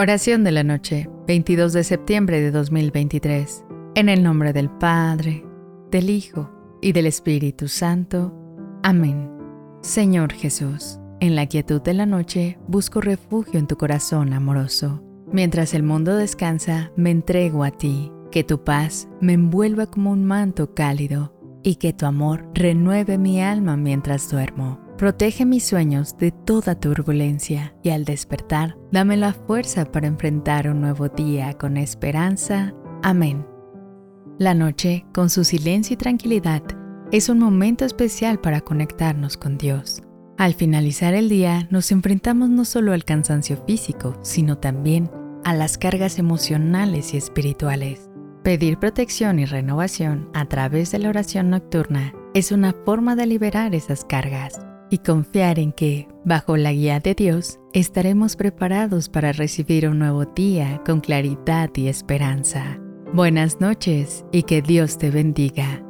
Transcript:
Oración de la noche, 22 de septiembre de 2023. En el nombre del Padre, del Hijo y del Espíritu Santo. Amén. Señor Jesús, en la quietud de la noche busco refugio en tu corazón amoroso. Mientras el mundo descansa, me entrego a ti. Que tu paz me envuelva como un manto cálido y que tu amor renueve mi alma mientras duermo. Protege mis sueños de toda turbulencia y al despertar, dame la fuerza para enfrentar un nuevo día con esperanza. Amén. La noche, con su silencio y tranquilidad, es un momento especial para conectarnos con Dios. Al finalizar el día, nos enfrentamos no solo al cansancio físico, sino también a las cargas emocionales y espirituales. Pedir protección y renovación a través de la oración nocturna es una forma de liberar esas cargas y confiar en que, bajo la guía de Dios, estaremos preparados para recibir un nuevo día con claridad y esperanza. Buenas noches y que Dios te bendiga.